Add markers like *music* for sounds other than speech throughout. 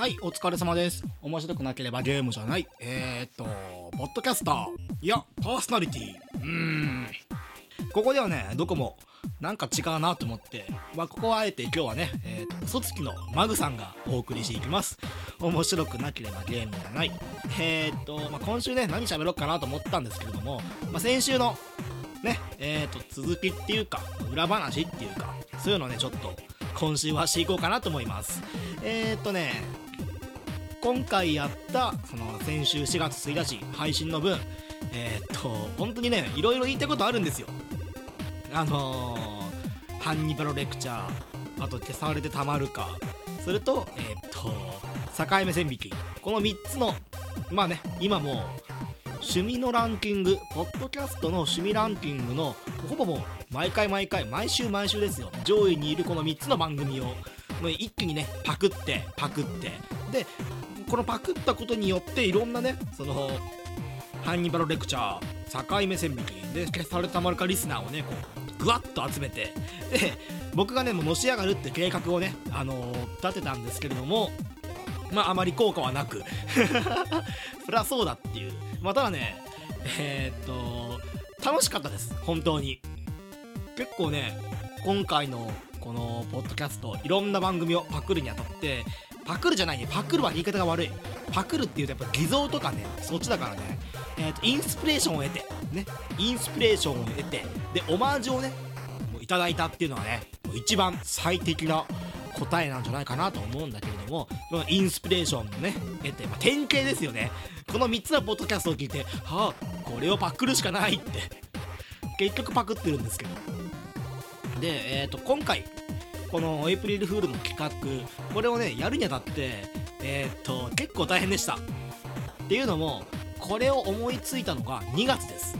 はい、お疲れ様です。面白くなければゲームじゃない。えー、っと、ポッドキャスター。いや、パーソナリティ。うーん。ここではね、どこも、なんか違うなと思って、まあ、ここはあえて今日はね、えー、と、嘘つきのマグさんがお送りしていきます。面白くなければゲームじゃない。えー、っと、まあ、今週ね、何喋ろうかなと思ったんですけれども、まあ、先週の、ね、えー、と、続きっていうか、裏話っていうか、そういうのね、ちょっと、今週はしていこうかなと思います。えー、っとね、今回やった、その、先週4月1日配信の分、えー、っと、本当にね、いろいろ言いたいことあるんですよ。あのー、ハンニバルレクチャー、あと消されてたまるか、それと、えー、っと、境目線引き。この3つの、まあね、今もう、趣味のランキング、ポッドキャストの趣味ランキングの、ほぼもう、毎回毎回、毎週毎週ですよ。上位にいるこの3つの番組を、もう一気にね、パクって、パクって。で、このパクったことによって、いろんなね、その、ハンニバルレクチャー、境目線引き、で、消されたまるかリスナーをね、こう、ぐわっと集めて、で、僕がね、もうのし上がるって計画をね、あのー立てたんですけれども、まあ、あまり効果はなく、*laughs* そりゃそうだっていう。まあ、ただね、えーっと、楽しかったです、本当に。結構ね、今回のこのポッドキャスト、いろんな番組をパクるにあたって、パクるじゃないね、パクるは言い方が悪い。パクるっていうとやっぱ偽造とかね、そっちだからね、えーと、インスピレーションを得て、ね、インスピレーションを得て、で、オマージュをね、もういただいたっていうのはね、もう一番最適な答えなんじゃないかなと思うんだけれども、このインスピレーションをね、得て、まあ、典型ですよね。この3つのポッドキャストを聞いて、はあ、これをパクるしかないって、結局パクってるんですけど。で、えっ、と、今回、このエイプリルフールの企画、これをね、やるにあたって、えっ、と、結構大変でした。っていうのも、これを思いついたのが2月です。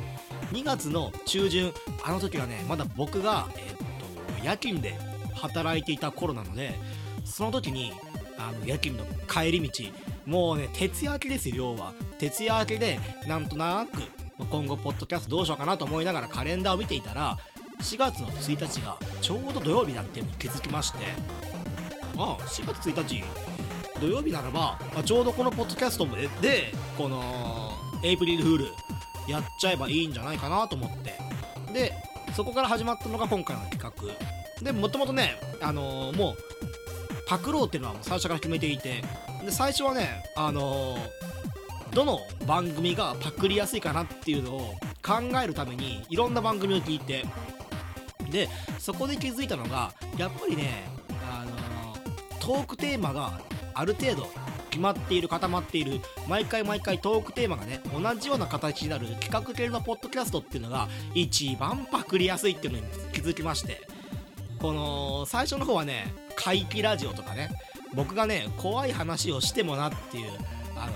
2月の中旬、あの時はね、まだ僕が、えっ、と、夜勤で働いていた頃なので、その時に、あの、夜勤の帰り道、もうね、徹夜明けですよ、要は。徹夜明けで、なんとなく、今後、ポッドキャストどうしようかなと思いながらカレンダーを見ていたら、4月の1日がちょうど土曜日だっていうのに気づきまして、ああ、4月1日、土曜日ならば、あちょうどこのポッドキャストもで、でこの、エイプリルフール、やっちゃえばいいんじゃないかなと思って。で、そこから始まったのが今回の企画。で、もともとね、あのーもう、パクろうっていうのはもう最初から決めていて、で、最初はね、あのーどの番組がパクりやすいかなっていうのを考えるためにいろんな番組を聞いてでそこで気づいたのがやっぱりね、あのトークテーマがある程度決まっている固まっている毎回毎回トークテーマがね同じような形になる企画系のポッドキャストっていうのが一番パクりやすいっていうのに気づきましてこの最初の方はね怪奇ラジオとかね僕がね怖い話をしてもなっていうあの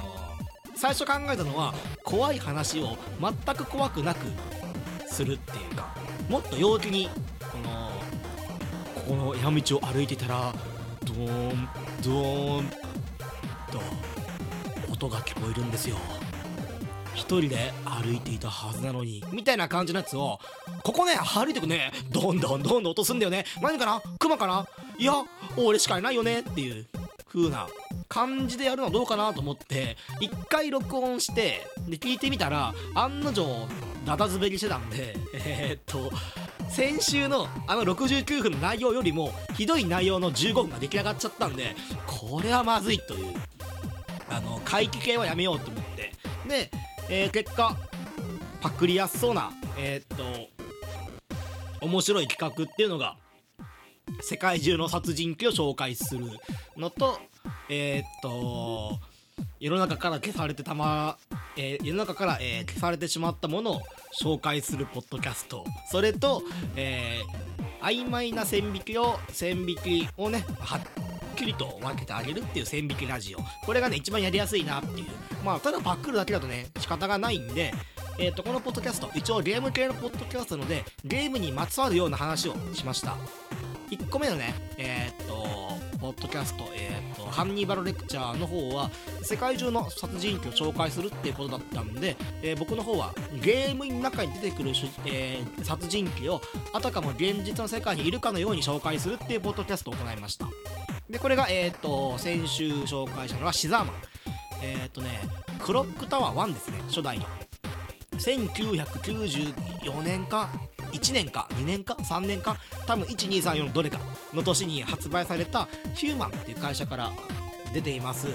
最初考えたのは怖い話を全く怖くなくするっていうかもっと陽気にこの山道を歩いてたらドーンドーンと音が聞こえるんですよ。一人で歩いていたはずなのにみたいな感じのやつをここね歩いてくねどんどんどんどん音すんだよね。何かな？クマかな？いや俺しかいないよねっていう風な感じでやるのはどうかなと思って一回録音してで聞いてみたら案の定ダダ滑りしてたんでえーっと先週のあの69分の内容よりもひどい内容の15分が出来上がっちゃったんでこれはまずいというあの怪奇系はやめようと思って。で、えー結果パクりやすそうなえーっと面白い企画っていうのが世界中の殺人鬼を紹介するのとえーっと世の中から消されてたま、えー世の中から、えー消されてしまったものを紹介するポッドキャスト。それと、えー曖昧な線引きを線引きをねはっきりと分けてあげるっていう線引きラジオ。これがね一番やりやすいなっていう。まあただパックるだけだとね仕方がないんでえー、とこのポッドキャスト一応ゲーム系のポッドキャストなのでゲームにまつわるような話をしました。1個目のねえっとポッドキャスト、えーっとハンニバルレクチャーの方は世界中の殺人鬼を紹介するっていうことだったんで、えー僕の方はゲームの中に出てくる、えー殺人鬼をあたかも現実の世界にいるかのように紹介するっていうポッドキャストを行いました。でこれがえっ、と先週紹介したのはシザーマン。えっ、とねクロックタワー1ですね初代の。1994年か1年か2年か3年か多分1234のどれかの年に発売されたヒューマンっていう会社から出ています、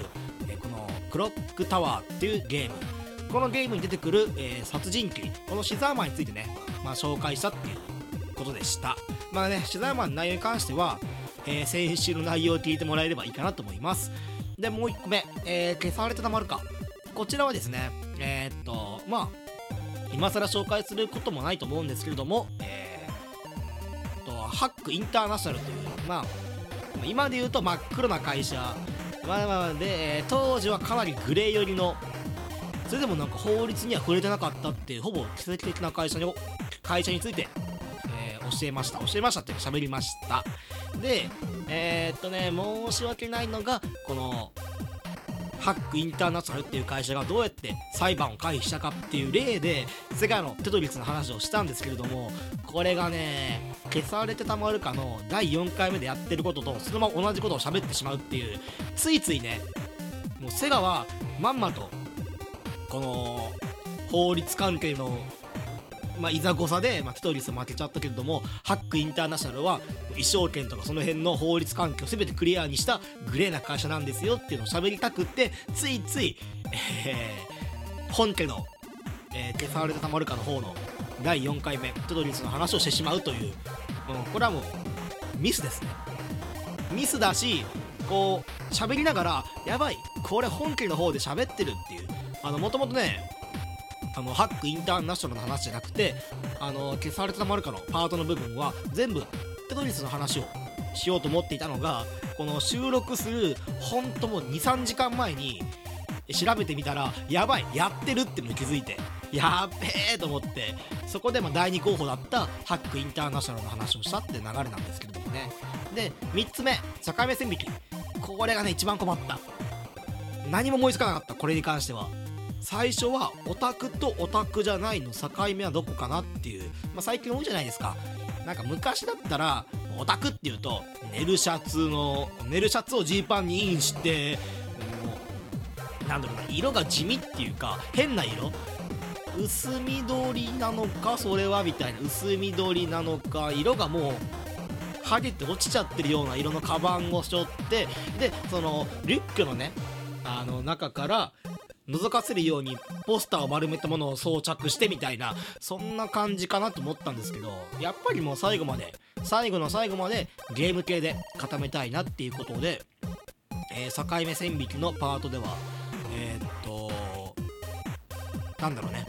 えこのクロックタワーっていうゲーム。このゲームに出てくる、えー殺人鬼。このシザーマンについてね、まあ、紹介したっていうことでした。まあねシザーマンの内容に関しては、えー先週の内容を聞いてもらえればいいかなと思います。でもう1個目、えー消されてたまるか。こちらはですねえーっとまあ今更紹介することもないと思うんですけれども、えー、とハックインターナショナルという、まあ、今で言うと真っ黒な会社、まあまあで、当時はかなりグレー寄りのそれでもなんか法律には触れてなかったっていうほぼ奇跡的な会社に会社について、えー教えました。教えましたっていうか喋りました。でえー、っとね申し訳ないのがこのハックインターナショナルっていう会社がどうやって裁判を回避したかっていう例で世界のテトリスの話をしたんですけれどもこれがね消されてたまるかの第4回目でやってることとそのまま同じことを喋ってしまうっていうついついねもうセガはまんまとこの法律関係のまあ、いざこさで、まあ、テトリス負けちゃったけれどもハックインターナショナルは衣装権とかその辺の法律関係を全てクリアにしたグレーな会社なんですよっていうのを喋りたくってついつい、えー本家の、えー消されてたまるかの方の第4回目テトリスの話をしてしまうという、うん、これはもうミスですね。ミスだしこう喋りながらやばいこれ本家の方で喋ってるっていう。あのもともとねあのハックインターナショナルの話じゃなくてあの消されてたまるかのパートの部分は全部テトリスの話をしようと思っていたのがこの収録するほんともう23時間前に調べてみたらやばいやってるってのに気づいてやっべえと思ってそこでま第2候補だったハックインターナショナルの話をしたって流れなんですけれどもね。で3つ目境目線引き。これがね一番困った。何も思いつかなかったこれに関しては。最初はオタクとオタクじゃないの境目はどこかなっていう、まあ、最近多いじゃないですか。なんか昔だったらオタクっていうと寝るシャツの寝るシャツをジーパンにインしてもうなんだろうな色が地味っていうか変な色。薄緑なのかそれはみたいな。薄緑なのか色がもう剥げて落ちちゃってるような色のカバンを背負ってでそのリュックのねあの中から覗かせるようにポスターを丸めたものを装着してみたいなそんな感じかなと思ったんですけどやっぱりもう最後まで最後の最後までゲーム系で固めたいなっていうことで、えー境目線引きのパートではえーっとなんだろうね。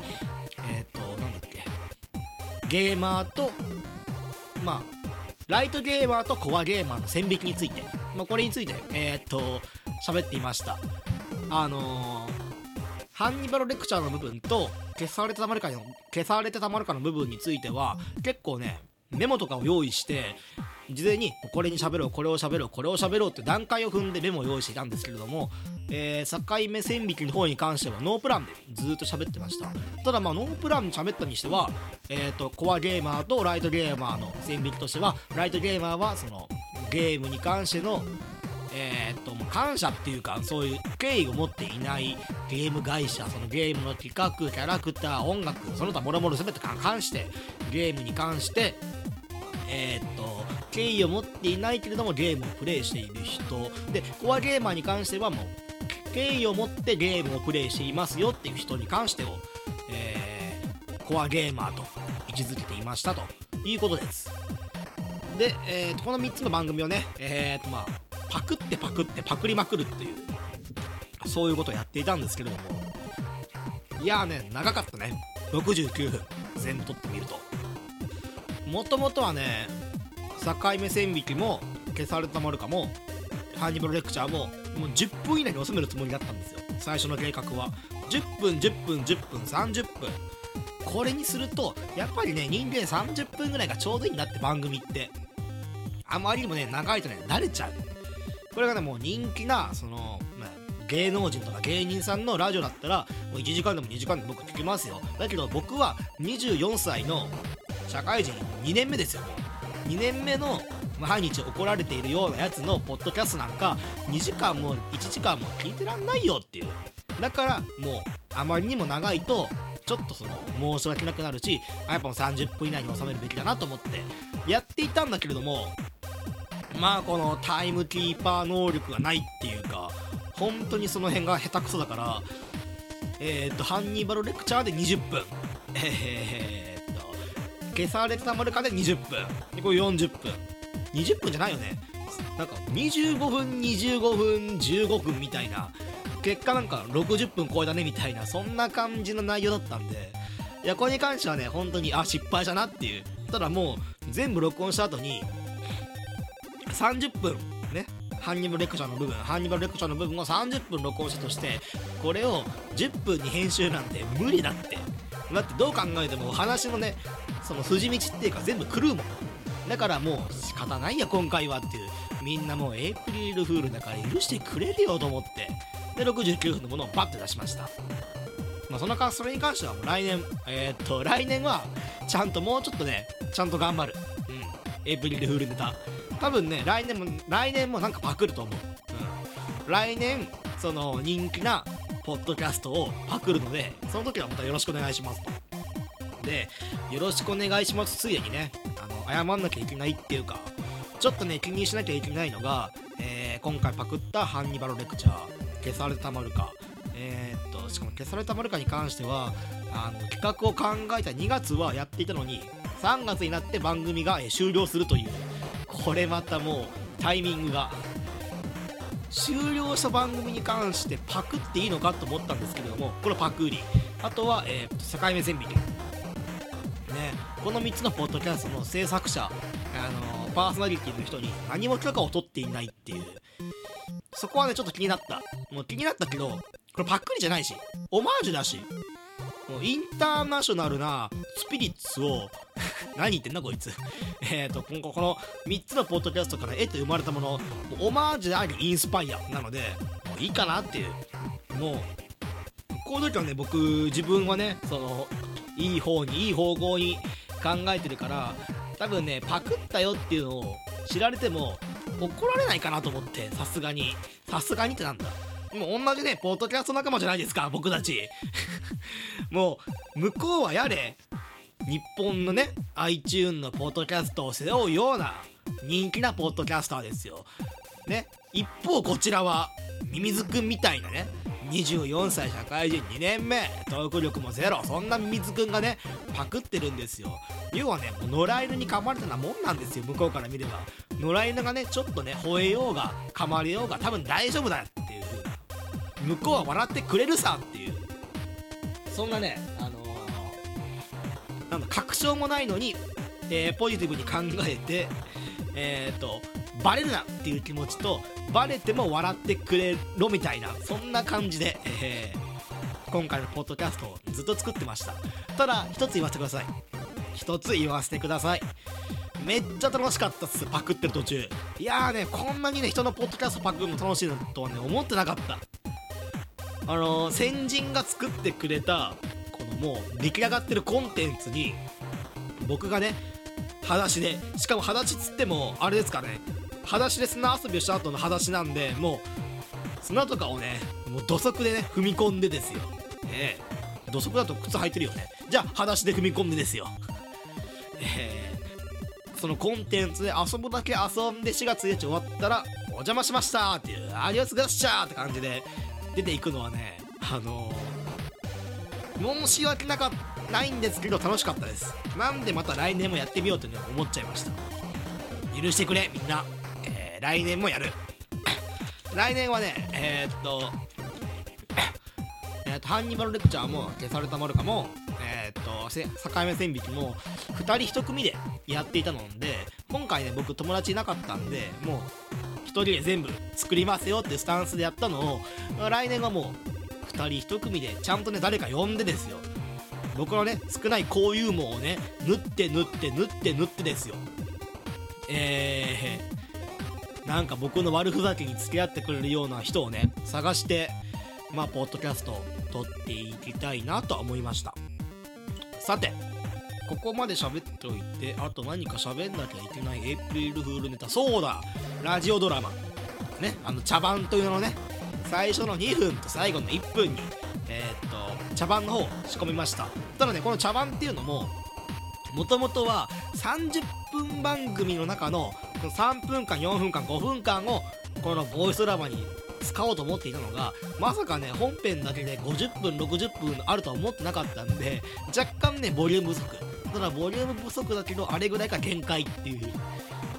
えーっとなんだっけ。ゲーマーとまあライトゲーマーとコアゲーマーの線引きについて、まあ、これについてえーっと喋っていました。あのーハンニバルレクチャーの部分と消されてたまるかの消されてたまるかの部分については結構ねメモとかを用意して事前にこれに喋ろうこれを喋ろうこれを喋ろうって段階を踏んでメモを用意していたんですけれども、えー、境目線引きの方に関してはノープランでずっと喋ってました。ただまあノープランに喋ったにしてはえっ、とコアゲーマーとライトゲーマーの線引きとしてはライトゲーマーはそのゲームに関してのえーっともう感謝っていうかそういう敬意を持っていないゲーム会社そのゲームの企画キャラクター音楽その他もろもろ全て関してゲームに関してえーっと敬意を持っていないけれどもゲームをプレイしている人。でコアゲーマーに関してはもう敬意を持ってゲームをプレイしていますよっていう人に関してを、えーコアゲーマーと位置づけていましたということです。で、えーとこの3つの番組をね、えーとまあ、パクってパクってパクりまくるっていうそういうことをやっていたんですけれどもいやーね長かったね。69分。全部撮ってみると。もともとはね境目線引きも消されたまるかもハンニバルレクチャーももう10分以内に収めるつもりだったんですよ。最初の計画は。10分10分10分30分。これにするとやっぱりね人間30分ぐらいがちょうどいいなって番組ってあまりにもね長いとね慣れちゃう。これがねもう人気なその、まあ、芸能人とか芸人さんのラジオだったらもう1時間でも2時間でも僕聞きますよ。だけど僕は24歳の社会人2年目ですよ。もう2年目の毎日怒られているようなやつのポッドキャストなんか2時間も1時間も聞いてらんないよっていう。だからもうあまりにも長いとちょっとその申し訳なくなるしやっぱ30分以内に収めるべきだなと思ってやっていたんだけれどもまあこのタイムキーパー能力がないっていうか本当にその辺が下手くそだからえー、っとハンニバルレクチャーで20分。えー、っと消されたまるかで20分。でこれ40分。20分じゃないよね。なんか25分25分15分みたいな。結果なんか60分超えたねみたいなそんな感じの内容だったんで。いやこれに関してはね本当にあ失敗したなっていう。ただもう全部録音した後に30分ねハンニバルレクチャーの部分ハンニバルレクチャーの部分を30分録音したとしてこれを10分に編集なんて無理だって。だってどう考えてもお話のねその筋道っていうか全部狂うもん。だからもう仕方ないや今回はっていう。みんなもうエイプリルフールだから許してくれるよと思って。で69分のものをバッて出しました。まあそのかそれに関してはもう来年えー、っと来年はちゃんともうちょっとねちゃんと頑張る。うん。エイプリルフールネタ。多分ね来年も来年もなんかパクると思う、うん、来年その人気なポッドキャストをパクるのでその時はまたよろしくお願いしますと。でよろしくお願いします。ついでにねあの謝んなきゃいけないっていうかちょっとね気にしなきゃいけないのが、えー、今回パクったハンニバルレクチャー消されたまるか。えー、っとしかも消されたまるかに関してはあの企画を考えた2月はやっていたのに3月になって番組がえ終了するという。これまたもうタイミングが。終了した番組に関してパクっていいのかと思ったんですけれどもこれパクリ。あとは、えー、境目線引きねこの3つのポッドキャストの制作者あのパーソナリティの人に何も許可を取っていないっていう。そこはねちょっと気になった。もう気になったけどこれパクリじゃないしオマージュだし。インターナショナルなスピリッツを何言ってんだこいつ。*laughs* えっと今後この3つのポッドキャストから得て生まれたものオマージュでありインスパイアなのでもういいかなっていう。もうこの時はね僕自分はねそのいい方にいい方向に考えてるから多分ねパクったよっていうのを知られても怒られないかなと思ってさすがに。さすがにってなんだ。もう同じねポッドキャスト仲間じゃないですか僕たち。*laughs* もう向こうはやれ。日本のね iTune のポッドキャストを背負うような人気なポッドキャスターですよ。ね一方こちらはミミズくんみたいなね24歳社会人2年目トーク力もゼロそんなミミズくんがねパクってるんですよ。要はね野良犬に噛まれたなもんなんですよ向こうから見れば。野良犬がねちょっとね吠えようが噛まれようが多分大丈夫だっていう風向こうは笑ってくれるさっていう。そんなねあのー、なんだ確証もないのに、えー、ポジティブに考えてえっ、ー、とバレるなっていう気持ちとバレても笑ってくれろみたいなそんな感じで、えー、今回のポッドキャストをずっと作ってました。ただ一つ言わせてください。一つ言わせてください。めっちゃ楽しかったっすパクってる途中。いやーねこんなにね人のポッドキャストパクるの楽しいとはね思ってなかった。あのー、先人が作ってくれたこのもう出来上がってるコンテンツに僕がね裸足でしかも裸足つってもあれですかね裸足で砂遊びをした後の裸足なんでもう砂とかをねもう土足でね踏み込んでですよ。ええ。土足だと靴履いてるよね。じゃあ裸足で踏み込んでですよ。えー、そのコンテンツで遊ぶだけ遊んで4月1日終わったらお邪魔しましたっていうアディオスガッシャーって感じで出ていくのはねあのー、申し訳なかっないんですけど楽しかったです。なんでまた来年もやってみようという思っちゃいました。許してくれみんな、えー、来年もやる。*coughs* 来年はねえー、っと *coughs* えー、っとハンニバルレクチャーも消されたまるかもえー、っと境目線引きも2人1組でやっていたので今回ね僕友達いなかったんでもう人で全部作りますよってスタンスでやったのを来年はもう2人1組でちゃんとね誰か呼んでですよ。僕のね少ない交友網をね縫って縫って縫って縫ってですよ。えー、なんか僕の悪ふざけに付き合ってくれるような人をね探してまあポッドキャストを撮っていきたいなとは思いました。さてここまで喋っておいてあと何か喋んなきゃいけないエイプリルフールネタそうだラジオドラマ。ねあの茶番というのをね最初の2分と最後の1分にえー、っと茶番の方仕込みました。ただねこの茶番っていうのももともとは30分番組の中のこの3分間4分間5分間をこのボイスドラマに使おうと思っていたのがまさかね本編だけで50分60分あるとは思ってなかったんで若干ねボリューム不足。ただボリューム不足だけどあれぐらいが限界っていう。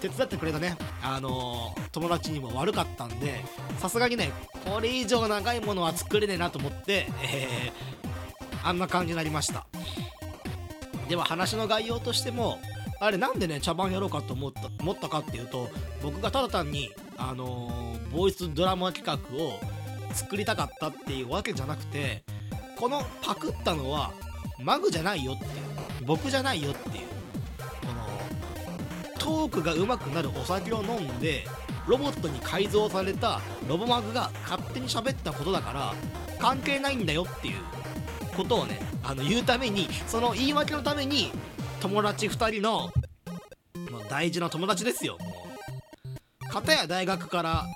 手伝ってくれたねあのー、友達にも悪かったんでさすがにねこれ以上長いものは作れねえなと思ってえー、あんな感じになりました。では話の概要としてもあれなんでね茶番やろうかと思った思ったかっていうと僕がただ単にあのー、ボイスドラマ企画を作りたかったっていうわけじゃなくてこのパクったのはマグじゃないよっていう。僕じゃないよっていう。このトークが上手くなるお酒を飲んでロボットに改造されたロボマグが勝手に喋ったことだから関係ないんだよっていうことをねあの言うためにその言い訳のために友達2人の、まあ、大事な友達ですよ。もう片や大学から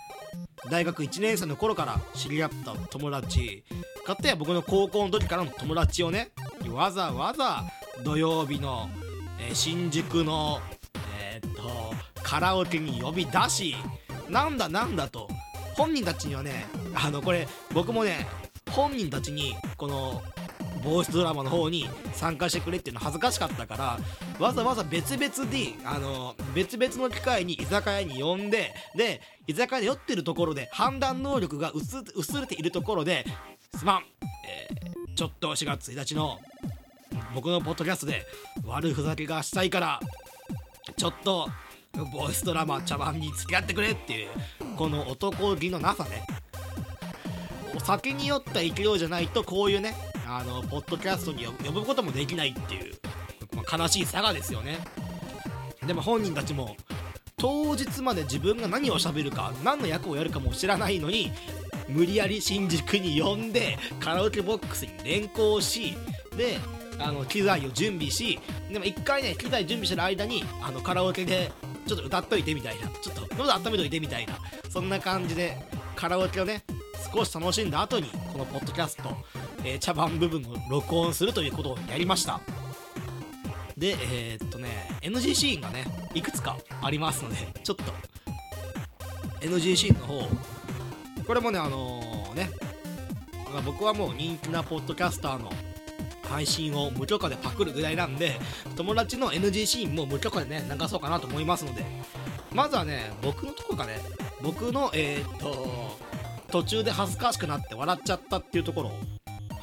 大学1年生の頃から知り合った友達片や僕の高校の時からの友達をねわざわざ土曜日の、えー、新宿のえー、っとカラオケに呼び出し。なんだなんだと。本人たちにはねあのこれ僕もね本人たちにこのボイスドラマの方に参加してくれっていうの恥ずかしかったからわざわざ別々であの別々の機会に居酒屋に呼んでで居酒屋で酔ってるところで判断能力が薄れているところですまん、えー、ちょっと4月1日の僕のポッドキャストで悪ふざけがしたいからちょっとボイスドラマ茶番に付き合ってくれっていうこの男気のなさね。お酒に酔った勢いじゃないとこういうねあのポッドキャストに呼ぶこともできないっていう、まあ、悲しい差がですよね。でも本人たちも当日まで自分が何を喋るか何の役をやるかも知らないのに無理やり新宿に呼んでカラオケボックスに連行しであの機材を準備しでも一回ね機材準備してる間にあのカラオケでちょっと歌っといてみたいなちょっと喉温めといてみたいなそんな感じでカラオケをね少し楽しんだ後にこのポッドキャストえー、茶番部分を録音するということをやりました。でえー、っとね NG シーンがねいくつかありますのでちょっと NG シーンの方これもねあのー、ね僕はもう人気なポッドキャスターの配信を無許可でパクるぐらいなんで友達の NG シーンも無許可でね流そうかなと思いますので。まずはね僕のところがね僕のえー、っと途中で恥ずかしくなって笑っちゃったっていうところを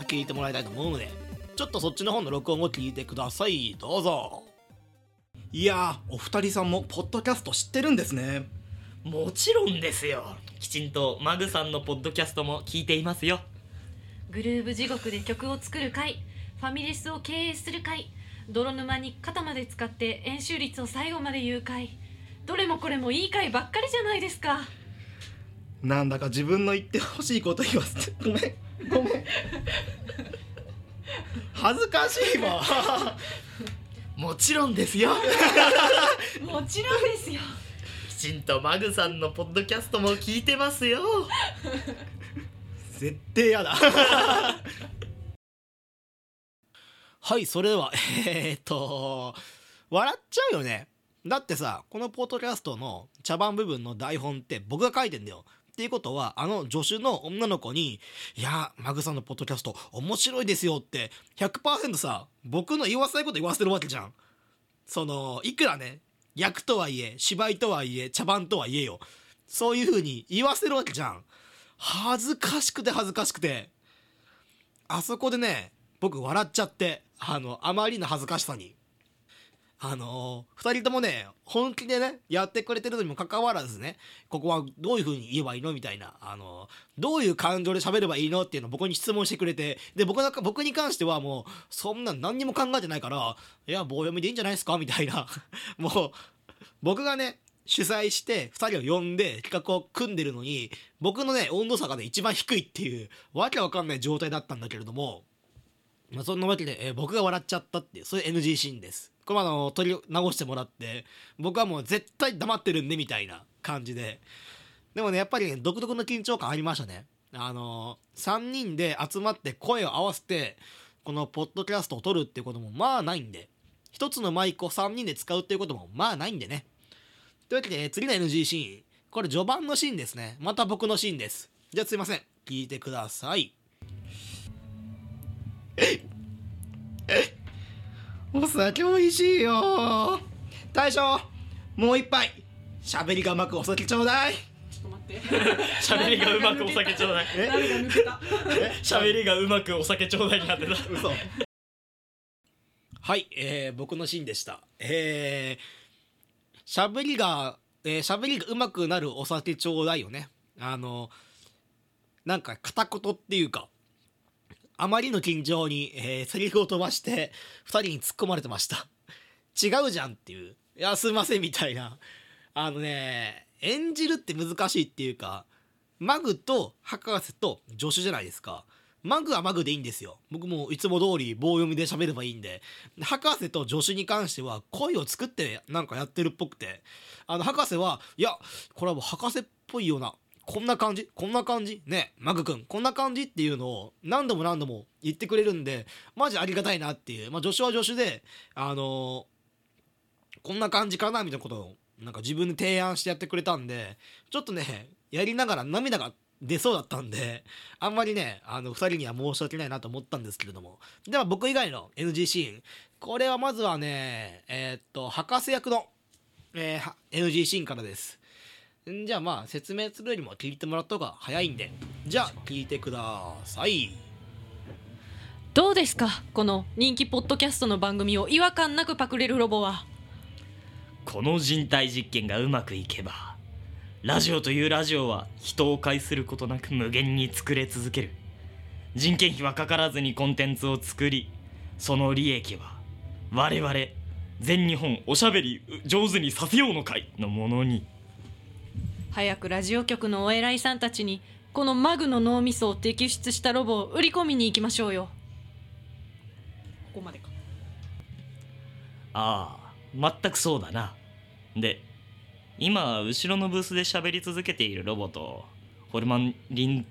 聞いてもらいたいと思うのでちょっとそっちの方の録音を聞いてください。どうぞ。いやお二人さんもポッドキャスト知ってるんですね。もちろんですよ。きちんとマグさんのポッドキャストも聞いていますよ。グルーブ地獄で曲を作る会ファミレスを経営する会。泥沼に肩まで使って円周率を最後まで言う会どれもこれもいい回ばっかりじゃないですか。なんだか自分の言ってほしいこと言わせてごめんごめん。恥ずかしいわ。もちろんですよ。もちろんですよ。きちんとマグさんのポッドキャストも聞いてますよ。絶対やだはいそれではえー、っと笑っちゃうよねだってさこのポッドキャストの茶番部分の台本って僕が書いてんだよっていうことは、あの助手の女の子に、いや、マグさんのポッドキャスト面白いですよって100%さ、僕の言わせないこと言わせるわけじゃん。その、いくらね、役とはいえ、芝居とはいえ、茶番とはいえよ。そういう風に言わせるわけじゃん。恥ずかしくて恥ずかしくて。あそこでね、僕笑っちゃって、あの、あまりの恥ずかしさに。あのー、2人ともね本気でねやってくれてるのにもかかわらずねここはどういう風に言えばいいの？みたいな、あのー、どういう感情で喋ればいいの？っていうのを僕に質問してくれて。で僕僕に関してはもうそんな何にも考えてないからいや棒読みでいいんじゃないですか？みたいな。*laughs* もう僕がね主催して2人を呼んで企画を組んでるのに僕のね温度差がね一番低いっていうわけわかんない状態だったんだけれども。まあ、そんなわけで、えー僕が笑っちゃったっていうそういう NG シーンです。これあの取り直してもらって僕はもう絶対黙ってるんでみたいな感じで。でもねやっぱりね独特の緊張感ありましたね。あのー、3人で集まって声を合わせてこのポッドキャストを撮るっていうこともまあないんで。一つのマイクを3人で使うっていうこともまあないんでね。というわけで、次の NG シーン。これ序盤のシーンですね。また僕のシーンです。じゃあすいません。聞いてください。お酒美味しいよ。大将もう一杯。喋りがうまくお酒ちょうだい。ちょっと待って。*laughs* 喋りがうまくお酒ちょうだい。喋りがうまくお酒ちょうだいになってた。嘘。はい、えー、僕のシーンでした。えー、喋りがえー、喋りがうまくなるお酒ちょうだいよね。あのなんか片言っていうかあまりの緊張に、えー、セリフを飛ばして2人に突っ込まれてました。違うじゃんっていう。いやすいませんみたいな。あのね演じるって難しいっていうかマグと博士と助手じゃないですか。マグはマグでいいんですよ。僕もいつも通り棒読みで喋ればいいんで。博士と助手に関しては声を作ってなんかやってるっぽくて。あの博士はいやこれはもう博士っぽいようなこんな感じこんな感じ？ねマグくんこんな感じ？っていうのを何度も何度も言ってくれるんでマジありがたいなっていう。まあ助手は助手であのこんな感じかなみたいなことをなんか自分で提案してやってくれたんでちょっとねやりながら涙が出そうだったんであんまりねあの2人には申し訳ないなと思ったんですけれども。では僕以外の NG シーン。これはまずはねえーっと博士役の、えー NG シーンからです。んじゃあまあ説明するよりも聞いてもらった方が早いんで。じゃあ聞いてください。どうですか？この人気ポッドキャストの番組を違和感なくパクれるロボは。この人体実験がうまくいけばラジオというラジオは人を介することなく無限に作れ続ける。人件費はかからずにコンテンツを作りその利益は我々全日本おしゃべり上手にさせようの会のものに早くラジオ局のお偉いさんたちにこのマグの脳みそを摘出したロボを売り込みに行きましょうよ。ここまでか。ああ全くそうだな。で今後ろのブースで喋り続けているロボとホルマンリン。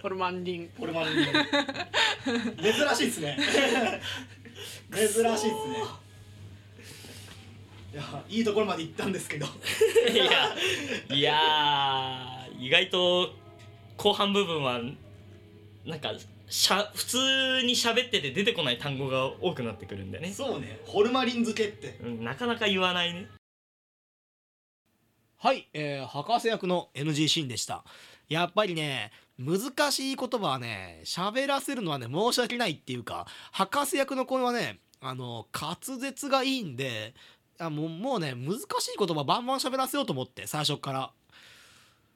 ホルマンリン。これまで珍しいですね。*laughs* 珍しいですねいやいいところまで行ったんですけど。いやいやー意外と後半部分はなんかしゃ普通に喋ってて出てこない単語が多くなってくるんだよね、そうね。ホルマリン漬けって。うん、なかなか言わないね。はい、えー、博士役の NG シーンでした。やっぱりね難しい言葉はね喋らせるのはね申し訳ないっていうか博士役の声はねあの滑舌がいいんであもうもうね難しい言葉バンバン喋らせようと思って最初から。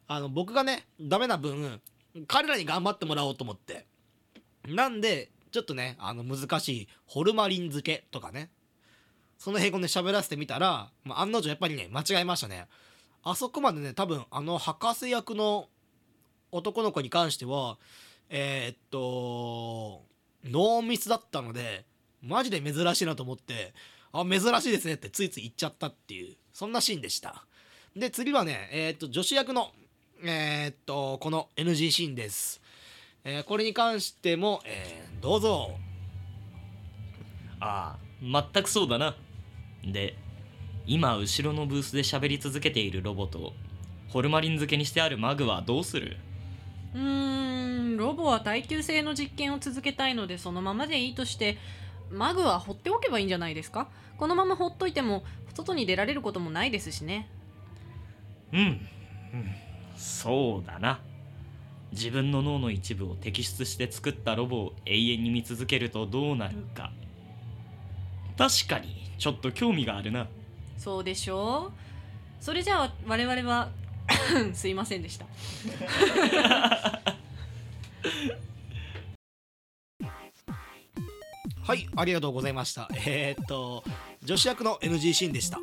あの僕がねダメな分彼らに頑張ってもらおうと思って。なんでちょっとねあの難しいホルマリン漬けとかね。その辺をね喋らせてみたら、まあ、案の定やっぱりね間違えましたね。あそこまでね多分あの博士役の男の子に関してはえーっとノーミスだったのでマジで珍しいなと思って。あ珍しいですねってついつい言っちゃったっていうそんなシーンでした。で次はねえーっと女子役のえーっとこの NG シーンです、えーこれに関しても、えーどうぞ。ああ全くそうだな。で今後ろのブースで喋り続けているロボとホルマリン漬けにしてあるマグはどうする？うーんロボは耐久性の実験を続けたいのでそのままでいいとしてマグは放っておけばいいんじゃないですか？このまま放っといても外に出られることもないですしね。うん、うん、そうだな。自分の脳の一部を摘出して作ったロボを永遠に見続けるとどうなるか。確かにちょっと興味があるな。そうでしょう？それじゃあ我々は *coughs* すいませんでした *laughs* はいありがとうございました。えーっと女子役の NG シーンでした。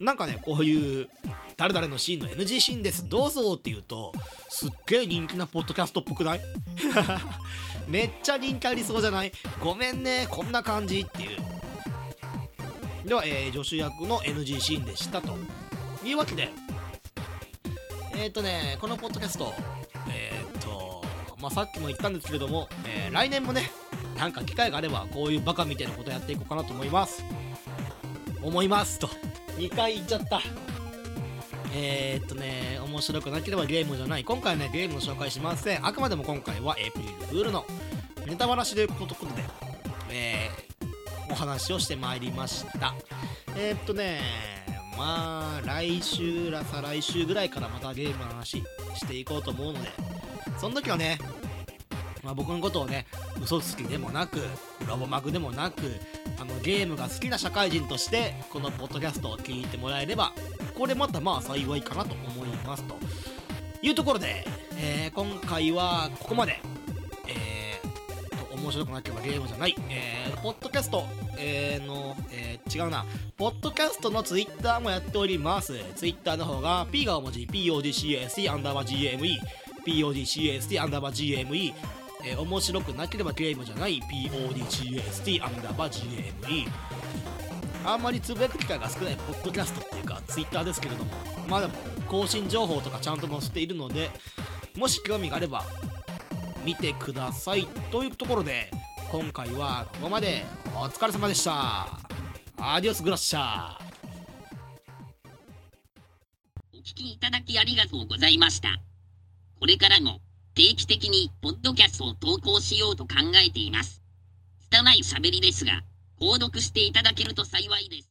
なんかねこういう誰々のシーンの NG シーンです。どうぞって言うとすっげえ人気なポッドキャストっぽくない？*laughs* めっちゃ人気ありそうじゃない？ごめんねこんな感じっていう。では、えー助手役の NG シーンでしたと。いうわけでえっ、ー、とねこのポッドキャストえっ、ー、とまあさっきも言ったんですけれども、えー来年もねなんか機会があればこういうバカみたいなことやっていこうかなと思います。思いますと。2回言っちゃった。えー、っとね面白くなければゲームじゃない。今回はねゲームの紹介しません。あくまでも今回はエイプリルフールのネタバラシということでえー、お話をしてまいりました。えー、っとねまあ来週ら再来週ぐらいからまたゲームの話していこうと思うのでその時はねまあ、僕のことをね嘘つきでもなくロボマグでもなくあのゲームが好きな社会人としてこのポッドキャストを聞いてもらえればこれまたまあ幸いかなと思いますと。いうところで、えー今回はここまで、えーと面白くなければゲームじゃない、えーポッドキャスト、えーの、えー違うな。ポッドキャストのツイッターもやっております。ツイッターの方が P が大文字 PODCAST アンダーバー GME PODCAST アンダーバー GME えー面白くなければゲームじゃない PODCAST アンダーバー GME あんまりつぶやく機会が少ないポッドキャストっていうかツイッターですけれども。まあでも更新情報とかちゃんと載せているのでもし興味があれば見てください。というところで今回はここまで。お疲れ様でした。アディオスグラッシャー。お聞きいただきありがとうございました。これからも定期的にポッドキャストを投稿しようと考えています。拙い喋りですが、購読していただけると幸いです。